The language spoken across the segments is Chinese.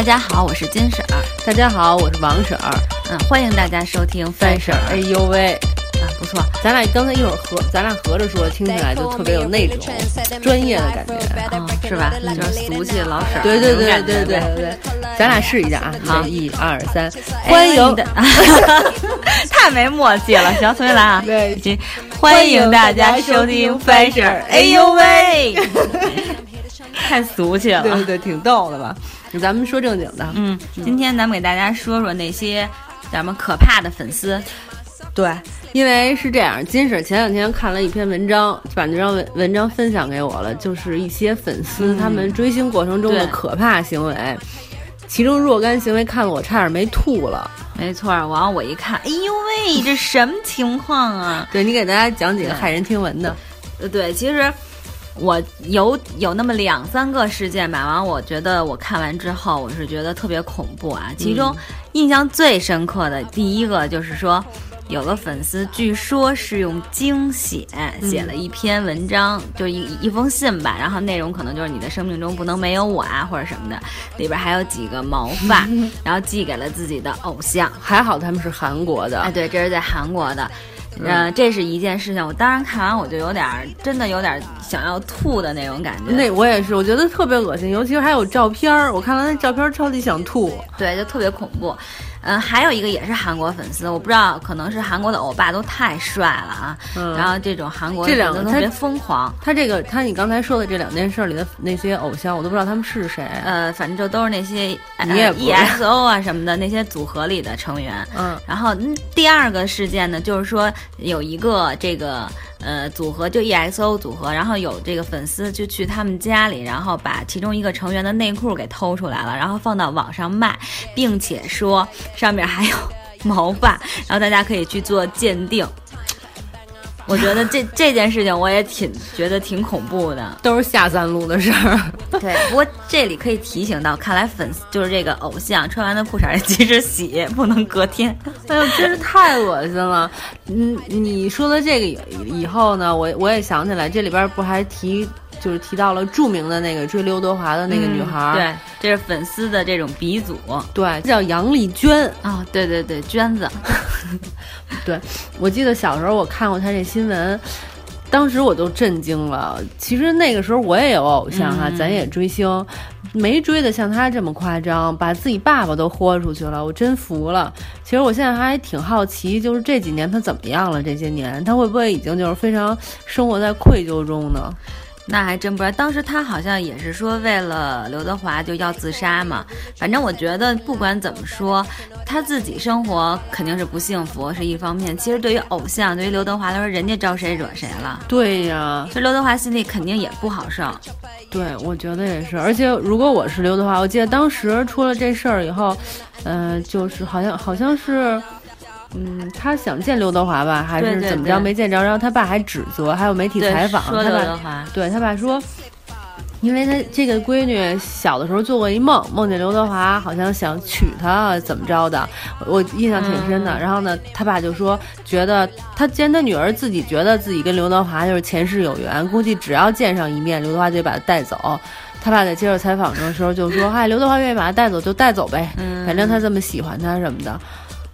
大家好，我是金婶儿。大家好，我是王婶儿。嗯，欢迎大家收听范婶儿。哎呦喂，啊，不错，咱俩刚才一会儿合，咱俩合着说，听起来就特别有那种专业的感觉，啊，是吧？就是俗气老婶儿。对对对对对对对，咱俩试一下啊！好一二三，欢迎的，太没默契了。行，重新来啊！对已经欢迎大家收听范婶儿。哎呦喂，太俗气了。对对对，挺逗的吧？咱们说正经的，嗯，今天咱们给大家说说那些咱们可怕的粉丝。对，因为是这样，金婶前两天看了一篇文章，把那张文文章分享给我了，就是一些粉丝、他们追星过程中的可怕行为，其中若干行为看得我差点没吐了。没错，然后我一看，哎呦喂，这什么情况啊？对你给大家讲几个骇人听闻的，呃，对，其实我有有那么两三个事件吧，完我觉得我看完之后，我是觉得特别恐怖啊。其中印象最深刻的第一个就是说。有个粉丝据说是用精血写了一篇文章，就一一封信吧，然后内容可能就是你的生命中不能没有我啊，或者什么的，里边还有几个毛发，然后寄给了自己的偶像。还好他们是韩国的，哎，对，这是在韩国的，呃，这是一件事情。我当时看完我就有点儿，真的有点儿想要吐的那种感觉。那我也是，我觉得特别恶心，尤其是还有照片儿，我看完那照片儿超级想吐。对，就特别恐怖。嗯、还有一个也是韩国粉丝，我不知道，可能是韩国的欧巴都太帅了啊。嗯然后这种韩国的这两个他粉丝特别疯狂。他这个，他你刚才说的这两件事里的那些偶像，我都不知道他们是谁。呃，反正就都是那些呃你也不 EXO 啊什么的那些组合里的成员。嗯然后嗯第二个事件呢，就是说有一个这个呃组合，就 EXO 组合，然后有这个粉丝就去他们家里，然后把其中一个成员的内裤给偷出来了，然后放到网上卖，并且说上面还有毛发，然后大家可以去做鉴定。我觉得这这件事情我也挺觉得挺恐怖的。都是下三路的事儿。对，不过这里可以提醒到，看来粉丝就是这个偶像穿完的裤衩得及时洗，不能隔天。哎呦，真是太恶心了！嗯，你说的这个以以后呢，我我也想起来，这里边不还提就是提到了著名的那个追刘德华的那个女孩儿、嗯对，这是粉丝的这种鼻祖啊、对，叫杨丽娟啊。对对对，娟子，对，我记得小时候我看过他这新闻，当时我都震惊了。其实那个时候我也有偶像哈、嗯咱也追星，没追的像他这么夸张，把自己爸爸都豁出去了，我真服了。其实我现在还挺好奇，就是这几年他怎么样了？这些年他会不会已经就是非常生活在愧疚中呢？那还真不知道。当时他好像也是说为了刘德华就要自杀嘛。反正我觉得不管怎么说，他自己生活肯定是不幸福是一方面。其实对于偶像，对于刘德华来说，人家招谁惹谁了？对呀，所以刘德华心里肯定也不好受。对，我觉得也是。而且如果我是刘德华，我记得当时出了这事儿以后，呃，就是好像好像是。嗯，他想见刘德华吧，还是怎么着对没见着？然后他爸还指责，还有媒体，采访说他爸，对他爸说，因为他这个闺女小的时候做过一梦，梦见刘德华好像想娶她，怎么着的，我我印象挺深的。嗯然后呢，他爸就说，觉得他既然他女儿自己觉得自己跟刘德华就是前世有缘，估计只要见上一面，刘德华就得把她带走。他爸在接受采访的时候就说：“ 哎，刘德华愿意把他带走就带走呗，嗯反正他这么喜欢他什么的。”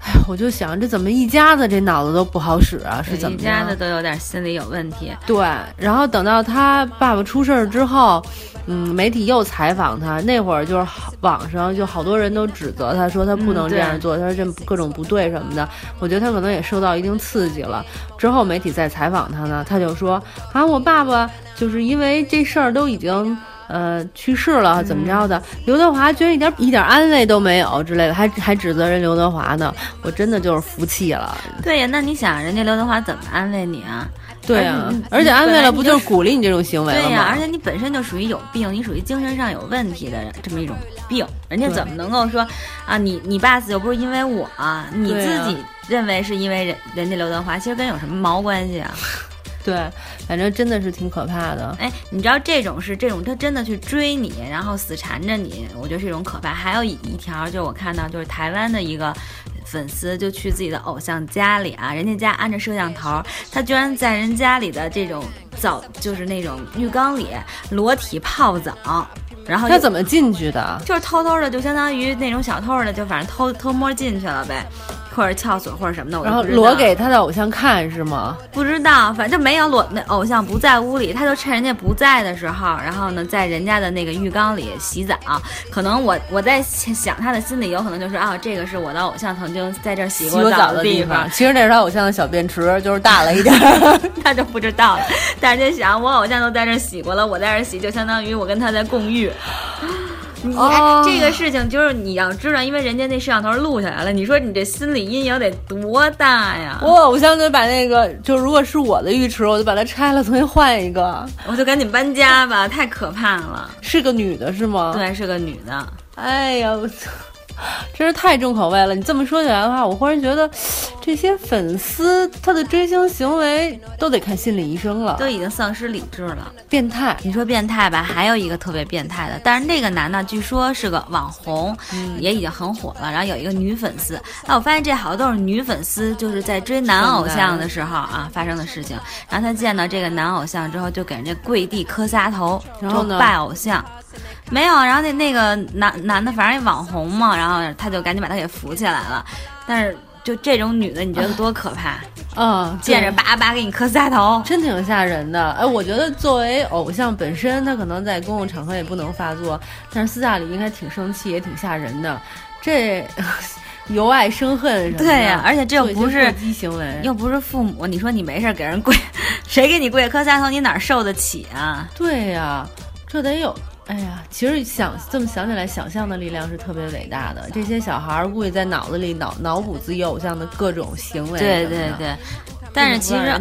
哎，我就想这怎么一家子这脑子都不好使啊？是怎么一家着的都有点心理有问题。对，然后等到他爸爸出事儿之后，嗯，媒体又采访他，那会儿就是网上就好多人都指责他说他不能这样做，他说这各种不对什么的。我觉得他可能也受到一定刺激了。之后媒体再采访他呢，他就说啊，我爸爸就是因为这事儿都已经。呃，去世了，怎么着的？刘德华居然一点一点安慰都没有之类的，还还指责人刘德华呢，我真的就是服气了。对呀，那你想人家刘德华怎么安慰你啊？对呀、而且安慰了，不就是鼓励你这种行为了吗？对呀，而且你本身就属于有病，你属于精神上有问题的这么一种病，人家怎么能够说啊？你你爸死又不是因为我，你自己认为是因为人人家刘德华，其实跟有什么毛关系啊？对，反正真的是挺可怕的。哎，你知道这种是这种，他真的去追你，然后死缠着你，我觉得是一种可怕。还有一一条，就是我看到就是台湾的一个粉丝就去自己的偶像家里啊，人家家安着摄像头，他居然在人家里的这种澡，就是那种浴缸里裸体泡澡。然后他怎么进去的？就是偷偷的，就相当于那种小偷的，就反正偷偷摸进去了呗。或者撬锁或者什么的，然后裸给他的偶像看是吗？不知道，反正没有裸，那偶像不在屋里，他就趁人家不在的时候，然后呢，在人家的那个浴缸里洗澡。可能我我在想他的心里有可能就是啊，这个是我的偶像曾经在这洗过澡的地方。其实那是他偶像的小便池，就是大了一点，他就不知道了。但是就想，我偶像都在这洗过了，我在这洗，就相当于我跟他在共浴。你这个事情就是你要知道，因为人家那摄像头录下来了，你说你这心理阴影得多大呀？我偶像就把那个，就如果是我的浴池，我就把它拆了，重新换一个，我就赶紧搬家吧，太可怕了。是个女的，是吗？对，是个女的。哎呀，我操！真是太重口味了！你这么说起来的话，我忽然觉得，这些粉丝他的追星行为都得看心理医生了，都已经丧失理智了，变态。你说变态吧，还有一个特别变态的，但是那个男的据说是个网红，也已经很火了。然后有一个女粉丝，哎，我发现这好多都是女粉丝，就是在追男偶像的时候啊发生的事情。然后他见到这个男偶像之后，就给人家跪地磕仨头，然后呢拜偶像。没有，然后那那个男男的，反正网红嘛，然后他就赶紧把他给扶起来了。但是就这种女的，你觉得多可怕？嗯，见着叭叭给你磕仨头，真挺吓人的。哎，我觉得作为偶像本身，他可能在公共场合也不能发作，但是私下里应该挺生气，也挺吓人的。这 由爱生恨，对呀，而且这又不是激行为，又不是父母，你说你没事给人跪，谁给你跪磕仨头，你哪受得起啊？对呀，这得有。哎呀，其实想这么想起来，想象的力量是特别伟大的。这些小孩儿估计在脑子里脑脑补自己偶像的各种行为。对对对，但是其实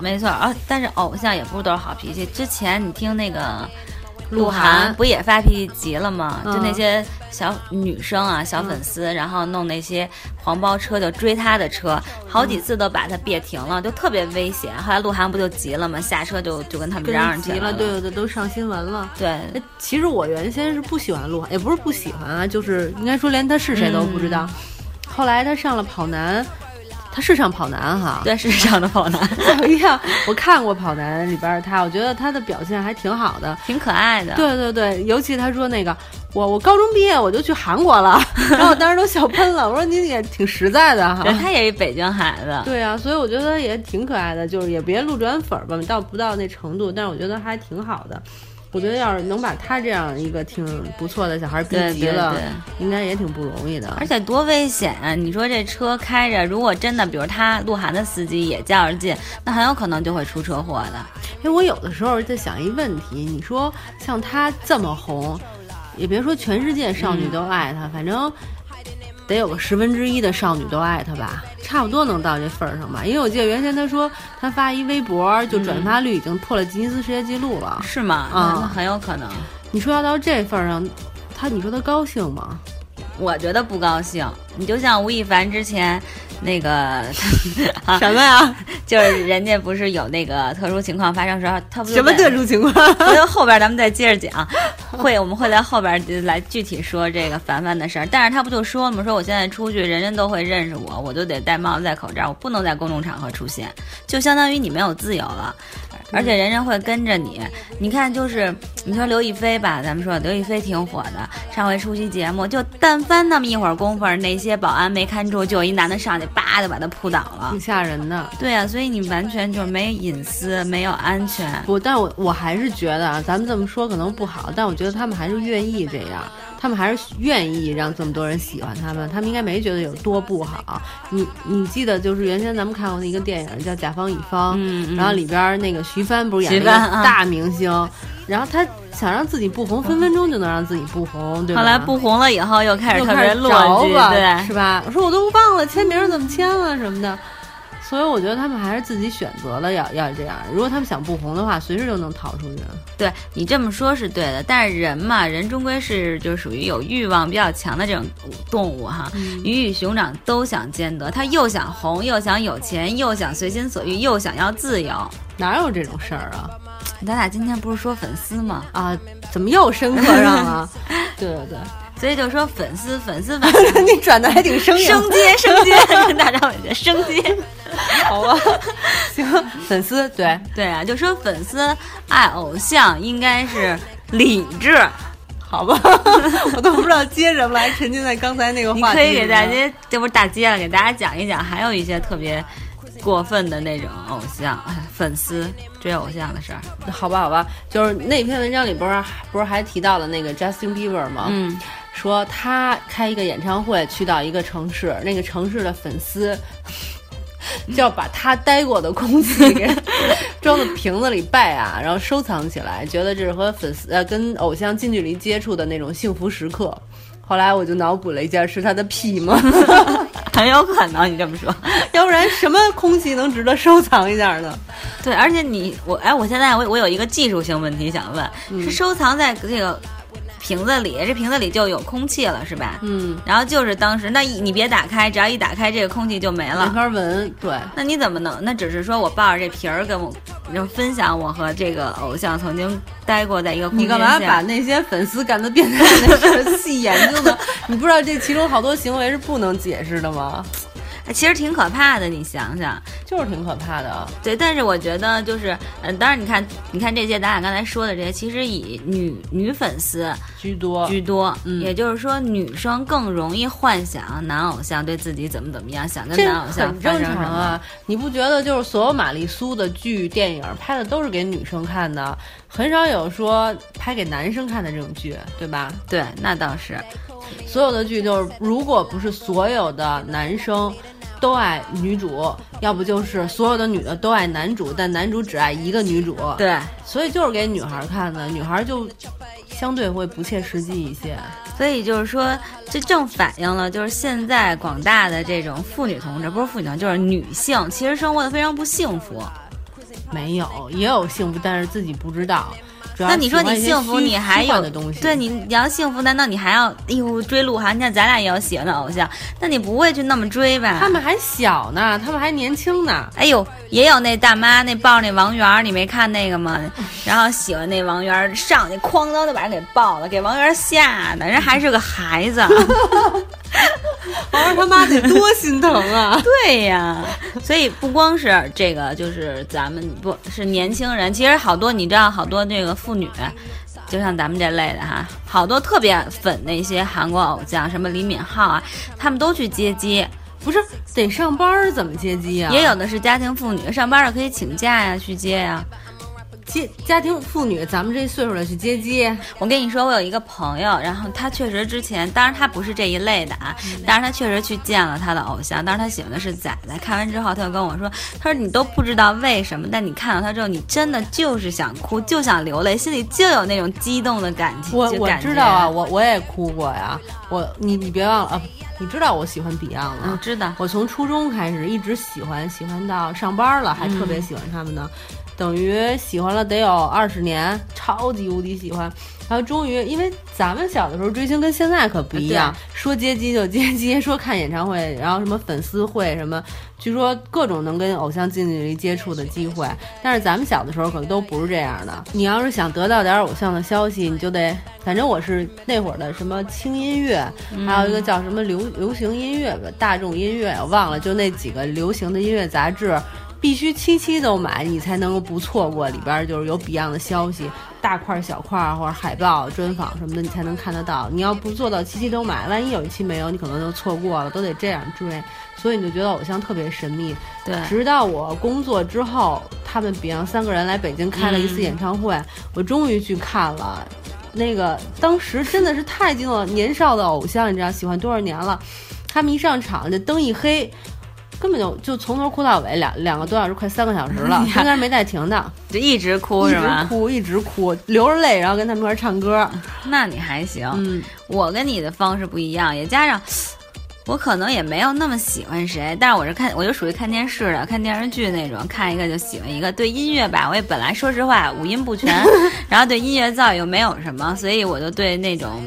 没错啊，但是偶像也不是都是好脾气。之前你听那个。鹿晗不也发脾气急了吗？就那些小女生啊，小粉丝，然后弄那些黄包车，就追他的车，好几次都把他别停了，就特别危险。后来鹿晗不就急了吗？下车就就跟他们嚷嚷急了，对对对，都上新闻了。对，其实我原先是不喜欢鹿晗，也不是不喜欢啊，就是应该说连他是谁都不知道。后来他上了跑男。他是上跑男哈，对，是上的跑男。我一样，我看过跑男里边他，我觉得他的表现还挺好的，挺可爱的。对对对，尤其他说那个，我我高中毕业我就去韩国了，然后我当时都笑喷了。我说你也挺实在的哈，他也是北京孩子。对啊，所以我觉得也挺可爱的，就是也别路转粉吧，到不到那程度，但是我觉得还挺好的。我觉得要是能把他这样一个挺不错的小孩逼急了，应该也挺不容易的。而且多危险啊！你说这车开着，如果真的，比如他鹿晗的司机也较着劲，那很有可能就会出车祸的。因为我有的时候在想一问题，你说像他这么红，也别说全世界少女都爱他，反正。得有个十分之一的少女都爱他吧，差不多能到这份儿上吧。因为我记得原先他说他发一微博，就转发率已经破了吉尼斯世界纪录了，是吗？啊，很有可能。你说要到这份儿上，他你说他高兴吗？我觉得不高兴。你就像吴亦凡之前。那个 什么呀？就是人家不是有那个特殊情况发生时候，他不什么特殊情况？回头后边咱们再接着讲，会我们会在后边来具体说这个凡凡的事儿。但是他不就说了吗？说我现在出去，人人都会认识我，我就得戴帽子戴口罩，我不能在公众场合出现，就相当于你没有自由了。而且人人会跟着你，你看，就是你说刘亦菲吧，咱们说刘亦菲挺火的，上回出席节目，就但凡那么一会儿功夫，那些保安没看住，就有一男的上去，叭就把她扑倒了，挺吓人的。对呀，所以你完全就没隐私，没有安全。不，但我我还是觉得啊，咱们这么说可能不好，但我觉得他们还是愿意这样。他们还是愿意让这么多人喜欢他们，他们应该没觉得有多不好。你你记得就是原先咱们看过那个电影叫《甲方乙方》，然后里边那个徐帆不是演一个大明星，然后他想让自己不红，分分钟就能让自己不红，对吧？后来不红了以后又开始特别落寞，对，是吧？我说我都忘了签名怎么签了什么的。所以我觉得他们还是自己选择了要要这样。如果他们想不红的话，随时就能逃出去。对你这么说，是对的。但是人嘛，人终归是就属于有欲望比较强的这种动物哈。鱼与熊掌都想兼得，他又想红，又想有钱，又想随心所欲，又想要自由。哪有这种事儿啊？咱俩今天不是说粉丝吗？啊，怎么又深刻上了？对 对对。所以就说粉丝，粉丝，粉丝，你转的还挺生硬。升阶，升阶，跟大张伟的升阶，好吧？行，粉丝，对对啊，就说粉丝爱偶像应该是理智。好吧，我都不知道接什么来，沉浸在刚才那个你话题。可以给大家，这不是大街了，给大家讲一讲，还有一些特别过分的那种偶像哎粉丝追偶像的事儿。好吧，好吧，就是那篇文章里不是不是还提到了那个 Justin Bieber 吗？嗯，说他开一个演唱会，去到一个城市，那个城市的粉丝 就要把他待过的空气给装到瓶子里拜啊，然后收藏起来，觉得这是和粉丝呃跟偶像近距离接触的那种幸福时刻。后来我就脑补了一下，是他的屁吗？很有可能你这么说。要不然什么空气能值得收藏一下呢？对，而且你我哎，我现在我我有一个技术性问题想问，嗯是收藏在这个瓶子里，这瓶子里就有空气了是吧？嗯，然后就是当时那一你别打开，只要一打开这个空气就没没了。法闻，对。那你怎么能？那只是说我抱着这瓶儿跟我，然后分享我和这个偶像曾经待过在一个空你间你干嘛把那些粉丝干的变态的事儿细研究呢？你不知道这其中好多行为是不能解释的吗？哎其实挺可怕的，你想想。就是挺可怕的。对，但是我觉得就是，嗯、当然你看，你看这些咱俩刚才说的这些，其实以女女粉丝居多，居多，嗯也就是说，女生更容易幻想男偶像对自己怎么怎么样，想跟男偶像很正。常啊！你不觉得就是所有玛丽苏的剧、电影拍的都是给女生看的，很少有说拍给男生看的这种剧，对吧？对，那倒是。所有的剧就是，如果不是所有的男生都爱女主，要不就是所有的女的都爱男主，但男主只爱一个女主。对，所以就是给女孩看的，女孩就相对会不切实际一些。所以就是说，这正反映了就是现在广大的这种妇女同志，不是妇女同志，就是女性，其实生活的非常不幸福。没有，也有幸福，但是自己不知道。那你说你幸福，你还有的东西，对你你要幸福，难道你还要哎呦追鹿晗？你看咱俩也有喜欢的偶像，那你不会去那么追吧？他们还小呢，他们还年轻呢。哎呦，也有那大妈那抱那王源儿，你没看那个吗？然后喜欢那王源儿，上去哐当就把人给抱了，给王源儿吓的，人还是个孩子。王源他妈得多心疼啊！对呀，所以不光是这个，就是咱们不是年轻人，其实好多你知道，好多这个妇女，就像咱们这类的哈，好多特别粉那些韩国偶像，什么李敏镐啊，他们都去接机，不是得上班怎么接机啊？也有的是家庭妇女，上班了可以请假呀，去接呀。接家庭妇女，咱们这岁数的去接机，我跟你说，我有一个朋友，然后他确实之前，当然他不是这一类的啊，但是他确实去见了他的偶像，当时他喜欢的是仔仔。看完之后，他就跟我说，他说你都不知道为什么，但你看到他之后，你真的就是想哭，就想流泪，心里就有那种激动的感情。我我知道啊，，我我也哭过呀。我你你别忘了啊，你知道我喜欢 Beyond 我吗？知道，我从初中开始一直喜欢，喜欢到上班了，还特别喜欢他们呢。等于喜欢了得有二十年，超级无敌喜欢。然后终于，因为咱们小的时候追星跟现在可不一样，说接机就接机，说看演唱会，然后什么粉丝会什么，据说各种能跟偶像近距离接触的机会。但是咱们小的时候可都不是这样的。你要是想得到点偶像的消息，你就得，反正我是那会儿的什么轻音乐，还有一个叫什么流流行音乐吧，大众音乐，我忘了，就那几个流行的音乐杂志。必须七期都买，你才能够不错过里边就是有 Beyond 的消息，大块小块或者海报、专访什么的，你才能看得到。你要不做到七期都买，万一有一期没有，你可能就错过了，都得这样追。所以你就觉得偶像特别神秘。对，直到我工作之后，他们 Beyond 三个人来北京开了一次演唱会，我终于去看了。那个当时真的是太激动了，年少的偶像，你知道，喜欢多少年了，他们一上场，这灯一黑。根本就就从头哭到尾，两两个多小时，快三个小时了，中间没带停的，就一直哭一直是吗？哭，一直哭，流着泪，然后跟他们一块儿唱歌。那你还行，嗯，我跟你的方式不一样，也加上我可能也没有那么喜欢谁，但是我是看，我就属于看电视的，看电视剧那种，看一个就喜欢一个。对音乐吧，我也本来说实话五音不全，然后对音乐造诣又没有什么，所以我就对那种。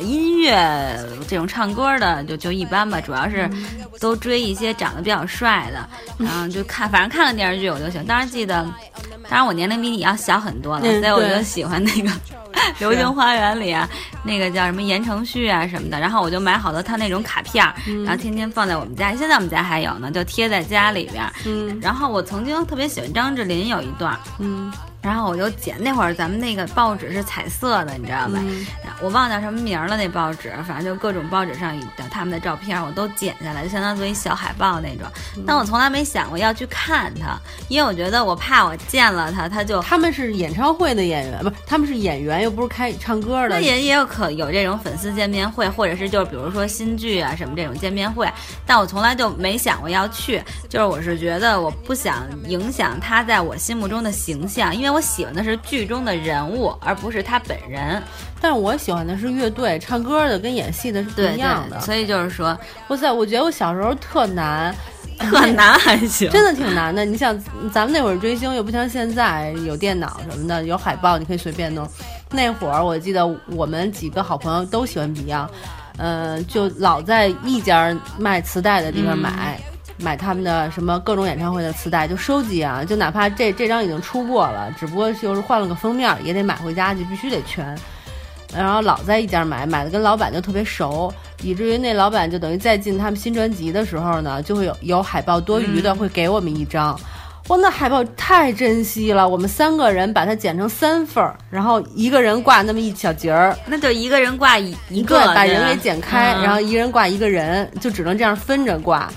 音乐这种唱歌的就就一般吧，主要是都追一些长得比较帅的，然后就看，反正看了电视剧我就行。当然记得，当然我年龄比你要小很多了，嗯所以我就喜欢那个 《流星花园》里啊，那个叫什么言承旭啊什么的。然后我就买好多他那种卡片儿，然后天天放在我们家。现在我们家还有呢，就贴在家里边。嗯然后我曾经特别喜欢张智霖有一段，嗯，然后我就剪那会儿咱们那个报纸是彩色的，你知道吧？我忘叫什么名了，那报纸，反正就各种报纸上的他们的照片，我都剪下来，就相当于小海报那种。但我从来没想过要去看他，因为我觉得我怕我见了他，他就他们是演唱会的演员，不是他们是演员，又不是开唱歌的。那也也有可有这种粉丝见面会，或者是就是比如说新剧啊什么这种见面会，但我从来就没想过要去，就是我是觉得我不想影响他在我心目中的形象，因为。我喜欢的是剧中的人物，而不是他本人。但是我喜欢的是乐队，唱歌的跟演戏的是不一样的。所以就是说，哇塞，我觉得我小时候特难，特难还行，真的挺难的。你想，咱们那会儿追星又不像现在有电脑什么的，有海报你可以随便弄。那会儿我记得我们几个好朋友都喜欢 Beyond，嗯，就老在一家卖磁带的地方买。买他们的什么各种演唱会的磁带就收集啊，就哪怕这这张已经出过了，只不过就是换了个封面，也得买回家去，必须得全。然后老在一家买，买的跟老板就特别熟，以至于那老板就等于再进他们新专辑的时候呢，就会有有海报多余的会给我们一张。哇，那海报太珍惜了，我们三个人把它剪成三份儿，然后一个人挂那么一小节儿，那就一个人挂一一个，把人给剪开，然后一人挂一个人，就只能这样分着挂。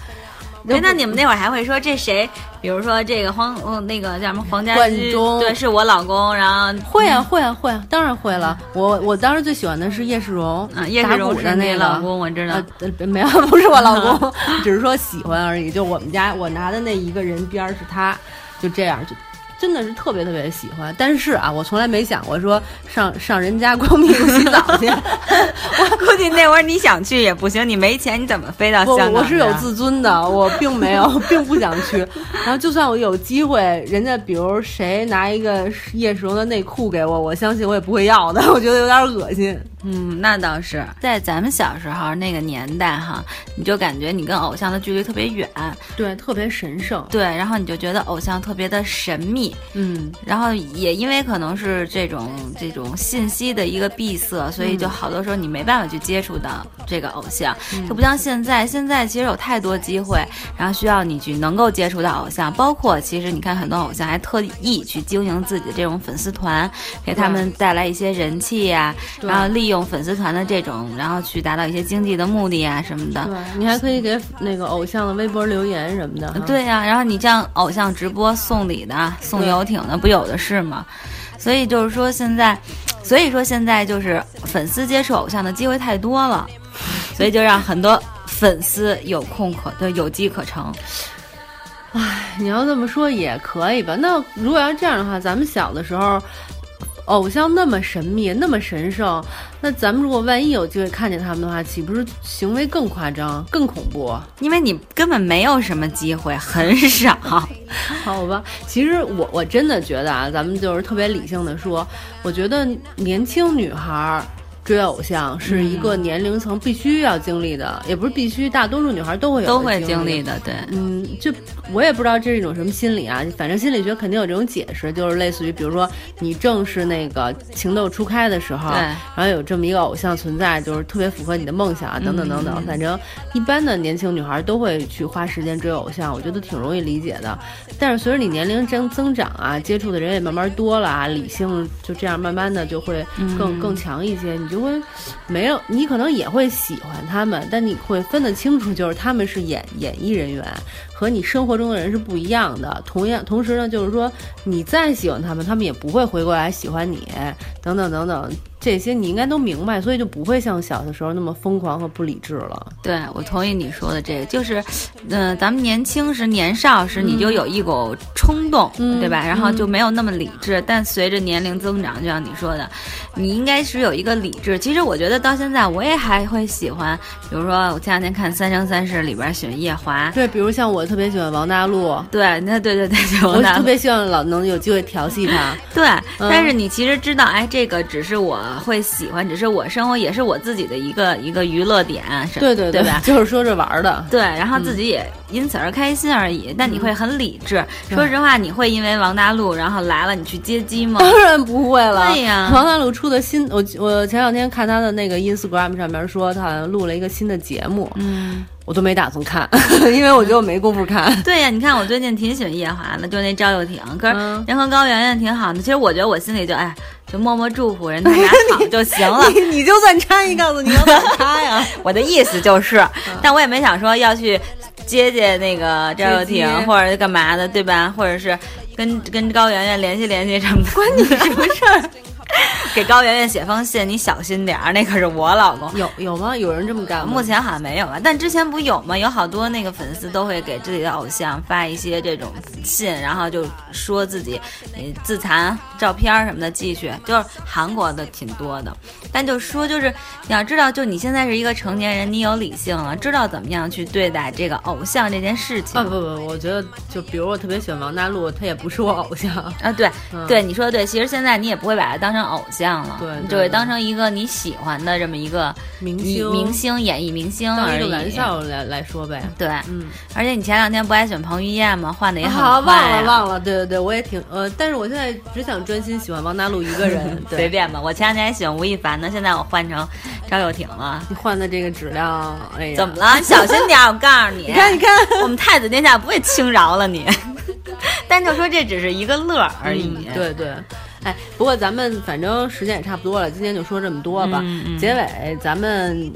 哎，那你们那会儿还会说这谁？比如说这个黄，嗯，那个叫什么黄家驹，对，是我老公。然后 会啊，会啊，会啊，当然会了。我我当时最喜欢的是叶世荣，啊，叶世荣是那老公，我知道。没有，不是我老公，只是说喜欢而已。就我们家我拿的那一个人边是他，就这样就。真的是特别特别喜欢，但是啊，我从来没想过说上上人家光屁股洗澡去。我估计那会儿你想去也不行，你没钱，你怎么飞到香港？我是有自尊的，我并没有，并不想去。然后就算我有机会，人家比如谁拿一个叶世荣的内裤给我，我相信我也不会要的，我觉得有点恶心。嗯，那倒是。在咱们小时候那个年代哈，你就感觉你跟偶像的距离特别远，对，特别神圣，对，然后你就觉得偶像特别的神秘，嗯，然后也因为可能是这种这种信息的一个闭塞，所以就好多时候你没办法去接触到这个偶像，就不像现在，现在其实有太多机会，然后需要你去能够接触到偶像，包括其实你看很多偶像还特意去经营自己的这种粉丝团，给他们带来一些人气呀，然后利。利用粉丝团的这种，然后去达到一些经济的目的啊什么的。对，你还可以给那个偶像的微博留言什么的。对呀，然后你像偶像直播送礼的、送游艇的，不有的是吗？所以就是说现在，所以说现在就是粉丝接触偶像的机会太多了，所以就让很多粉丝有空可对有机可乘。唉，你要这么说也可以吧？那如果要这样的话，咱们小的时候。偶像那么神秘，那么神圣，那咱们如果万一有机会看见他们的话，岂不是行为更夸张、更恐怖？因为你根本没有什么机会，很少。好吧，其实我我真的觉得啊，咱们就是特别理性的说，我觉得年轻女孩。追偶像是一个年龄层必须要经历的，也不是必须，大多数女孩都会有都会经历的。对，嗯，就我也不知道这是一种什么心理啊，反正心理学肯定有这种解释，就是类似于，比如说你正是那个情窦初开的时候，对，然后有这么一个偶像存在，就是特别符合你的梦想啊，等等等等。反正一般的年轻女孩都会去花时间追偶像，我觉得挺容易理解的。但是随着你年龄增增长啊，接触的人也慢慢多了啊，理性就这样慢慢的就会更更强一些，你就。就会没有，你可能也会喜欢他们，但你会分得清楚，就是他们是演演艺人员，和你生活中的人是不一样的。同样，同时呢，就是说你再喜欢他们，他们也不会回过来喜欢你，等等等等。这些你应该都明白，所以就不会像小的时候那么疯狂和不理智了。对，我同意你说的这个，就是，嗯，咱们年轻时、年少时，你就有一股冲动，对吧？然后就没有那么理智。但随着年龄增长，就像你说的，你应该是有一个理智。其实我觉得到现在，我也还会喜欢，比如说我前两天看《三生三世》里边喜欢夜华，对，比如像我特别喜欢王大陆，对，那对对对，我特别希望老能有机会调戏他。对，但是你其实知道，哎，这个只是我。会喜欢，只是我生活也是我自己的一个一个娱乐点，对对对吧？就是说着玩的，对，然后自己也因此而开心而已。但你会很理智，说实话，你会因为王大陆然后来了，你去接机吗？当然不会了。对呀，王大陆出的新，我我前两天看他的那个 Instagram 上面说他好像录了一个新的节目，嗯。我都没打算看，因为我觉得我没工夫看。对呀，你看我最近挺喜欢夜华的，就那赵又廷，可是人和高圆圆挺好的。其实我觉得我心里就哎，就默默祝福人家俩 好就行了。你你就算掺一告诉你要怎么插呀？我的意思就是，但我也没想说要去接接那个赵又廷或者干嘛的，对吧？或者是跟跟高圆圆联系联系什么，关你什么事儿？给高圆圆写封信，你小心点儿，那可是我老公。有有吗？有人这么干吗？目前好像没有吧，但之前不有吗？有好多那个粉丝都会给自己的偶像发一些这种信，然后就说自己自残照片什么的寄去，就是韩国的挺多的。但就说就是你要知道，就你现在是一个成年人，你有理性了，知道怎么样去对待这个偶像这件事情。不不不，我觉得就比如我特别喜欢王大陆，他也不是我偶像啊。对对，你说的对。其实现在你也不会把他当成偶像。了，对，就会当成一个你喜欢的这么一个明星，明星演艺明星而已。当一个玩笑来来说呗。对，嗯。而且你前两天不还喜欢彭于晏吗？换的也很快。忘了忘了，对对对，我也挺呃，但是我现在只想专心喜欢王大陆一个人。随便吧，我前两天还喜欢吴亦凡呢，现在我换成赵又廷了。你换的这个质量，哎呀，怎么了？小心点，我告诉你。你看，你看，我们太子殿下不会轻饶了你。但就说这只是一个乐而已。对对。哎，不过咱们反正时间也差不多了，今天就说这么多吧。结尾咱们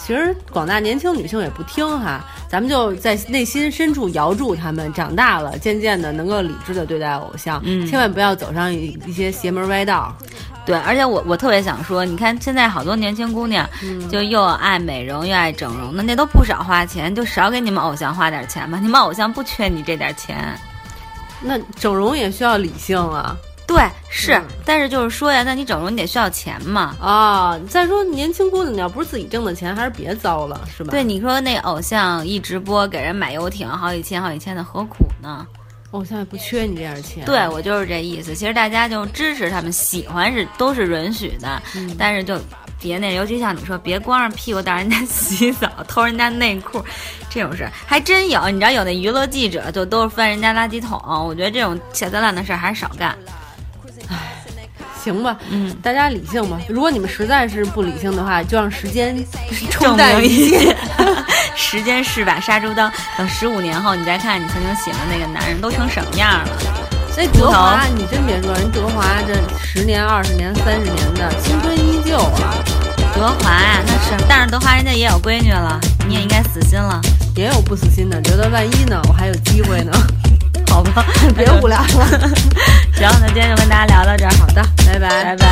其实广大年轻女性也不听哈，咱们就在内心深处摇住他们，长大了渐渐的能够理智的对待偶像，千万不要走上一一些邪门歪道。对，而且我我特别想说，你看现在好多年轻姑娘就又爱美容又爱整容的，那都不少花钱，就少给你们偶像花点钱吧。你们偶像不缺你这点钱，那整容也需要理性啊。对，是，但是就是说呀，那你整容你得需要钱嘛？啊，再说年轻姑娘，你要不是自己挣的钱，还是别糟了，是吧？对，你说那偶像一直播给人买游艇，好几千好几千的，何苦呢？偶像也不缺你这点钱。对，我就是这意思。其实大家就支持他们，喜欢是都是允许的，但是就别那，尤其像你说，别光着屁股到人家洗澡，偷人家内裤，这种事还真有。你知道有那娱乐记者就都是翻人家垃圾桶，我觉得这种下三滥的事还是少干。行吧，嗯，大家理性吧。如果你们实在是不理性的话，就让时间冲淡一切。时间是把杀猪刀，等十五年后你再看你曾经喜欢那个男人都成什么样了。所以德华，你真别说，人德华这十年、二十年、三十年的青春依旧啊。德华呀，那是，但是德华人家也有闺女了，你也应该死心了。也有不死心的，觉得万一呢，我还有机会呢。好吧，别无聊了。行，那今天就跟大家聊到这儿。好的，拜拜，拜拜。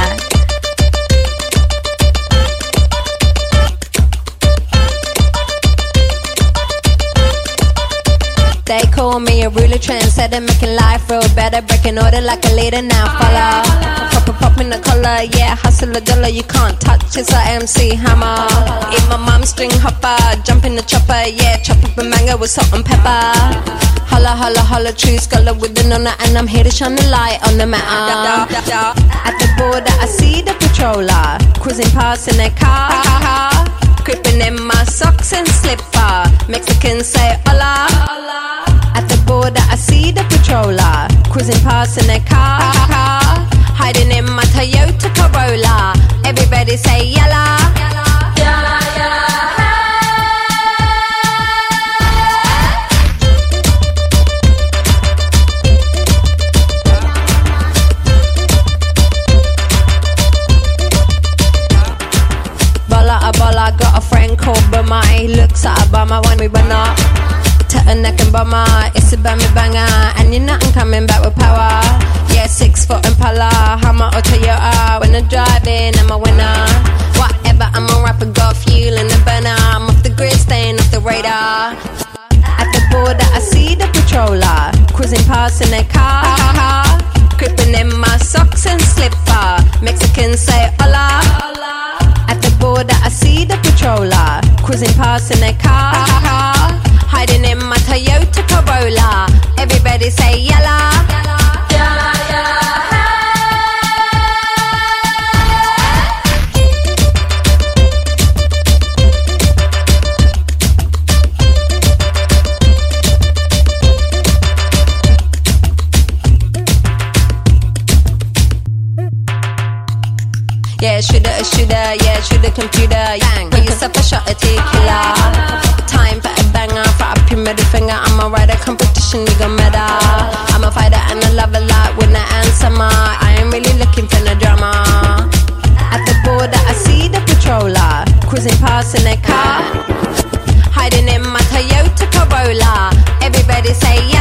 They call me a ruler, trendsetter, making life real better, breaking order like a leader. Now follow, pop pop in the collar, yeah, hustle a dollar, you can't touch. It's a MC hammer. Eat my mom's string hopper, jump in the chopper, yeah, chop up a mango with salt and pepper. Holla, holla, holla, true scholar with the nonna, and I'm here to shine the light on the matter. At the border, I see the patroller cruising past in their car. Creeping in my socks and slipper. Mexicans say hola At the border, I see the patroller cruising past in their car, hiding in my Toyota Corolla. Everybody say yalla, yalla, a got a friend called looks at Obama when we run up neck and bummer. Ah. It's a bammy banger, ah. and you're nothing coming back with power. Yeah, six foot Impala, Hummer or Toyota. When I'm driving, I'm a winner. Whatever, I'm a rapper, got fuel in the burner. I'm off the grid, staying off the radar. At the border, I see the patroller cruising past in their car. Creeping in my socks and slipper. Mexicans say hola. At the border, I see the patroller cruising past in their car a tequila. Time for a banger, for a middle finger. I'm a writer, competition, you gon' medal. I'm a fighter and I love a lot when I answer my. I ain't really looking for no drama. At the border, I see the patroller cruising past in their car, hiding in my Toyota Corolla. Everybody say